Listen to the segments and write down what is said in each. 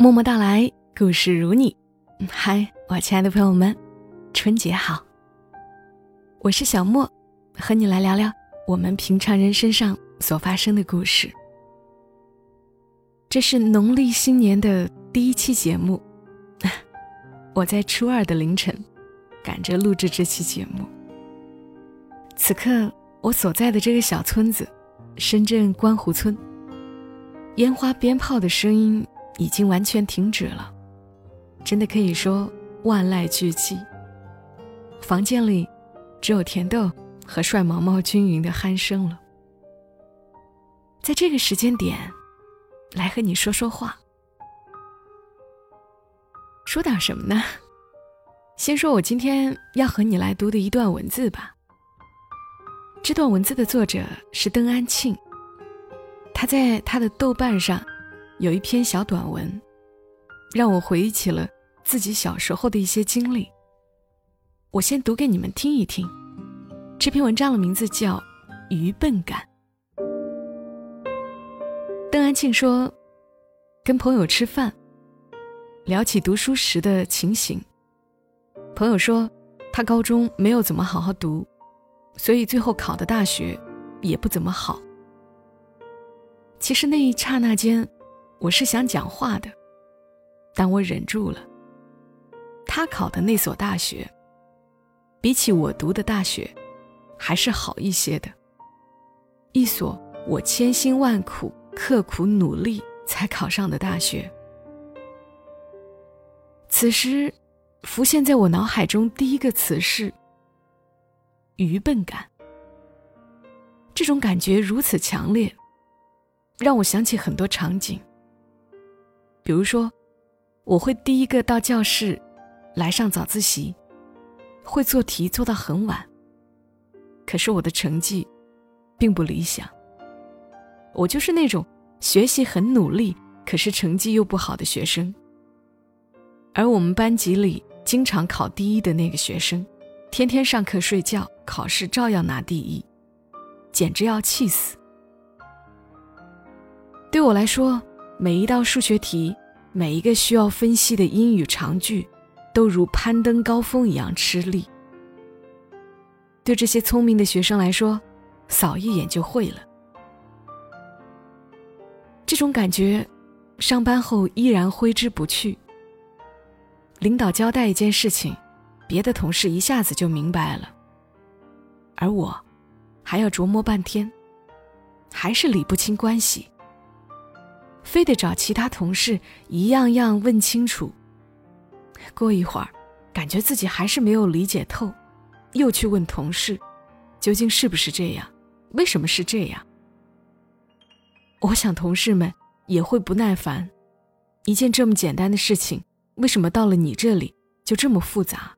默默到来，故事如你。嗨，我亲爱的朋友们，春节好！我是小莫，和你来聊聊我们平常人身上所发生的故事。这是农历新年的第一期节目，我在初二的凌晨赶着录制这期节目。此刻，我所在的这个小村子——深圳观湖村，烟花鞭炮的声音。已经完全停止了，真的可以说万籁俱寂。房间里只有甜豆和帅毛毛均匀的鼾声了。在这个时间点，来和你说说话。说点什么呢？先说我今天要和你来读的一段文字吧。这段文字的作者是邓安庆，他在他的豆瓣上。有一篇小短文，让我回忆起了自己小时候的一些经历。我先读给你们听一听。这篇文章的名字叫《愚笨感》。邓安庆说，跟朋友吃饭，聊起读书时的情形。朋友说，他高中没有怎么好好读，所以最后考的大学也不怎么好。其实那一刹那间。我是想讲话的，但我忍住了。他考的那所大学，比起我读的大学，还是好一些的。一所我千辛万苦、刻苦努力才考上的大学。此时，浮现在我脑海中第一个词是“愚笨感”。这种感觉如此强烈，让我想起很多场景。比如说，我会第一个到教室来上早自习，会做题做到很晚。可是我的成绩并不理想。我就是那种学习很努力，可是成绩又不好的学生。而我们班级里经常考第一的那个学生，天天上课睡觉，考试照样拿第一，简直要气死。对我来说。每一道数学题，每一个需要分析的英语长句，都如攀登高峰一样吃力。对这些聪明的学生来说，扫一眼就会了。这种感觉，上班后依然挥之不去。领导交代一件事情，别的同事一下子就明白了，而我，还要琢磨半天，还是理不清关系。非得找其他同事一样样问清楚。过一会儿，感觉自己还是没有理解透，又去问同事，究竟是不是这样？为什么是这样？我想同事们也会不耐烦。一件这么简单的事情，为什么到了你这里就这么复杂？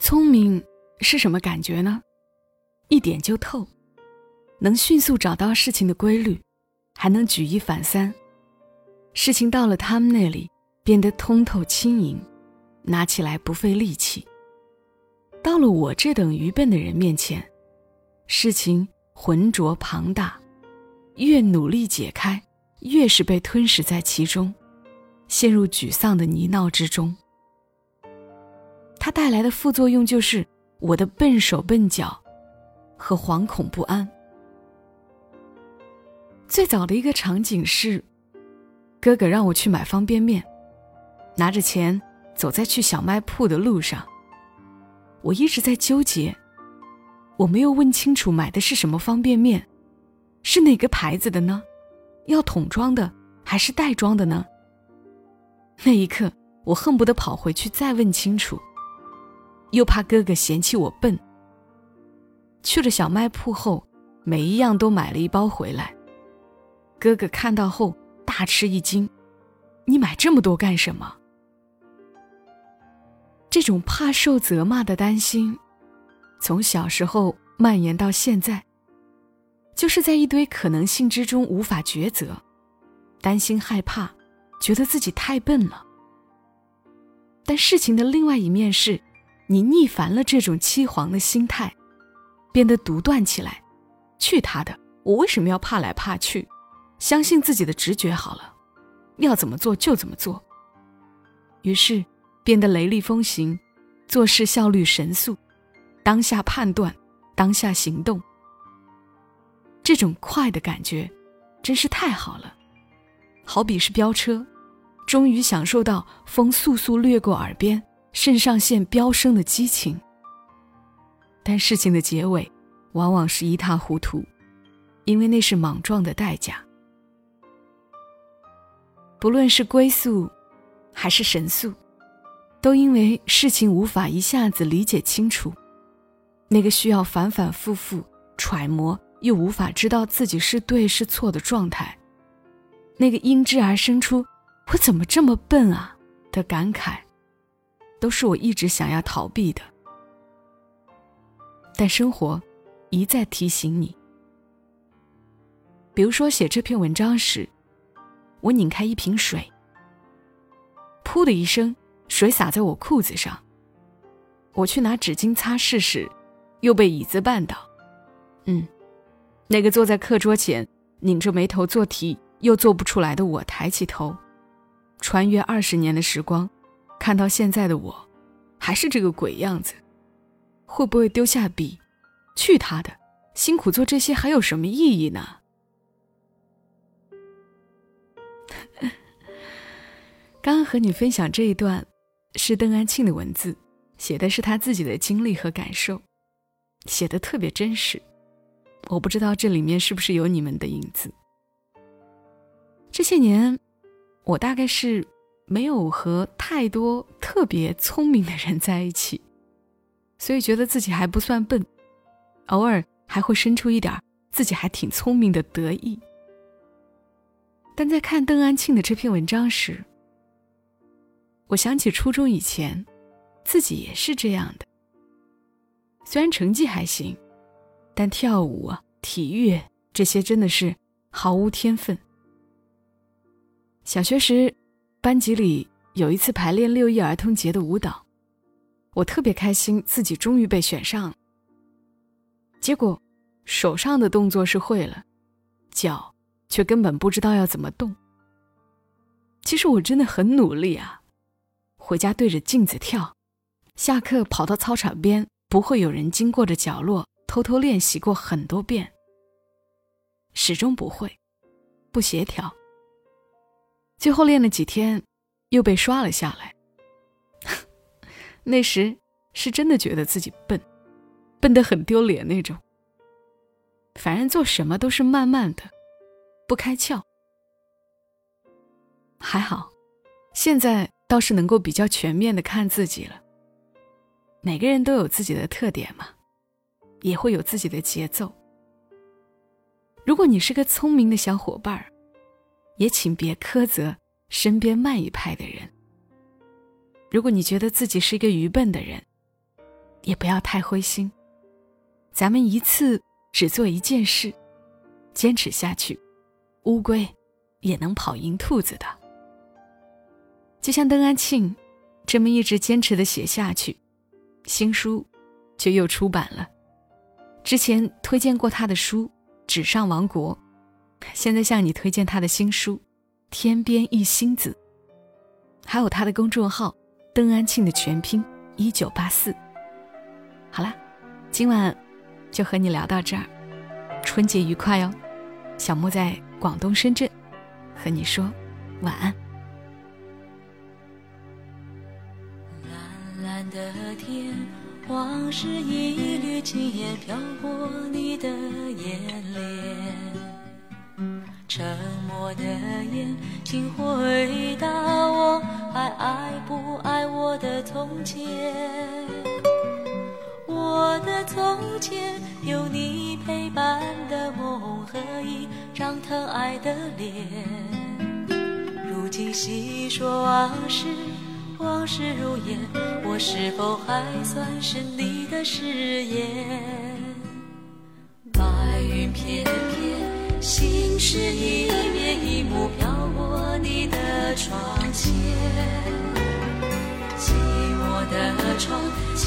聪明是什么感觉呢？一点就透，能迅速找到事情的规律。还能举一反三，事情到了他们那里变得通透轻盈，拿起来不费力气。到了我这等愚笨的人面前，事情浑浊庞大，越努力解开，越是被吞噬在其中，陷入沮丧的泥淖之中。它带来的副作用就是我的笨手笨脚和惶恐不安。最早的一个场景是，哥哥让我去买方便面，拿着钱走在去小卖铺的路上。我一直在纠结，我没有问清楚买的是什么方便面，是哪个牌子的呢？要桶装的还是袋装的呢？那一刻，我恨不得跑回去再问清楚，又怕哥哥嫌弃我笨。去了小卖铺后，每一样都买了一包回来。哥哥看到后大吃一惊：“你买这么多干什么？”这种怕受责骂的担心，从小时候蔓延到现在，就是在一堆可能性之中无法抉择，担心害怕，觉得自己太笨了。但事情的另外一面是，你逆反了这种凄惶的心态，变得独断起来。去他的！我为什么要怕来怕去？相信自己的直觉好了，要怎么做就怎么做。于是变得雷厉风行，做事效率神速，当下判断，当下行动。这种快的感觉，真是太好了，好比是飙车，终于享受到风速速掠过耳边，肾上腺飙升的激情。但事情的结尾，往往是一塌糊涂，因为那是莽撞的代价。不论是龟速，还是神速，都因为事情无法一下子理解清楚，那个需要反反复复揣摩。又无法知道自己是对是错的状态，那个因之而生出“我怎么这么笨啊”的感慨，都是我一直想要逃避的。但生活一再提醒你，比如说写这篇文章时，我拧开一瓶水，噗的一声，水洒在我裤子上。我去拿纸巾擦拭时，又被椅子绊倒。嗯。那个坐在课桌前拧着眉头做题又做不出来的我，抬起头，穿越二十年的时光，看到现在的我，还是这个鬼样子，会不会丢下笔？去他的！辛苦做这些还有什么意义呢？刚刚和你分享这一段，是邓安庆的文字，写的是他自己的经历和感受，写的特别真实。我不知道这里面是不是有你们的影子。这些年，我大概是没有和太多特别聪明的人在一起，所以觉得自己还不算笨，偶尔还会生出一点自己还挺聪明的得意。但在看邓安庆的这篇文章时，我想起初中以前，自己也是这样的。虽然成绩还行。但跳舞、体育这些真的是毫无天分。小学时，班级里有一次排练六一儿童节的舞蹈，我特别开心，自己终于被选上了。结果，手上的动作是会了，脚却根本不知道要怎么动。其实我真的很努力啊，回家对着镜子跳，下课跑到操场边不会有人经过的角落。偷偷练习过很多遍，始终不会，不协调。最后练了几天，又被刷了下来。那时是真的觉得自己笨，笨得很丢脸那种。反正做什么都是慢慢的，不开窍。还好，现在倒是能够比较全面的看自己了。每个人都有自己的特点嘛。也会有自己的节奏。如果你是个聪明的小伙伴儿，也请别苛责身边慢一拍的人。如果你觉得自己是一个愚笨的人，也不要太灰心。咱们一次只做一件事，坚持下去，乌龟也能跑赢兔子的。就像邓安庆这么一直坚持的写下去，新书就又出版了。之前推荐过他的书《纸上王国》，现在向你推荐他的新书《天边一星子》，还有他的公众号“邓安庆”的全拼一九八四。好啦，今晚就和你聊到这儿，春节愉快哦！小莫在广东深圳，和你说晚安。蓝蓝的天。往事一缕轻烟飘过你的眼帘，沉默的眼，请回答我还爱不爱我的从前？我的从前有你陪伴的梦和一张疼爱的脸，如今细说往事。往事如烟，我是否还算是你的誓言？白云片片，心事一片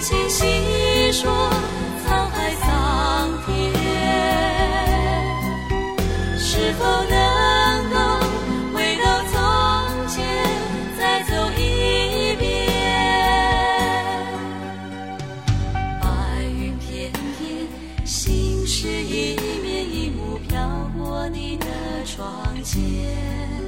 轻细说沧海桑田。是否能够回到从前再走一遍？白云片片心事一面一幕飘过你的窗前。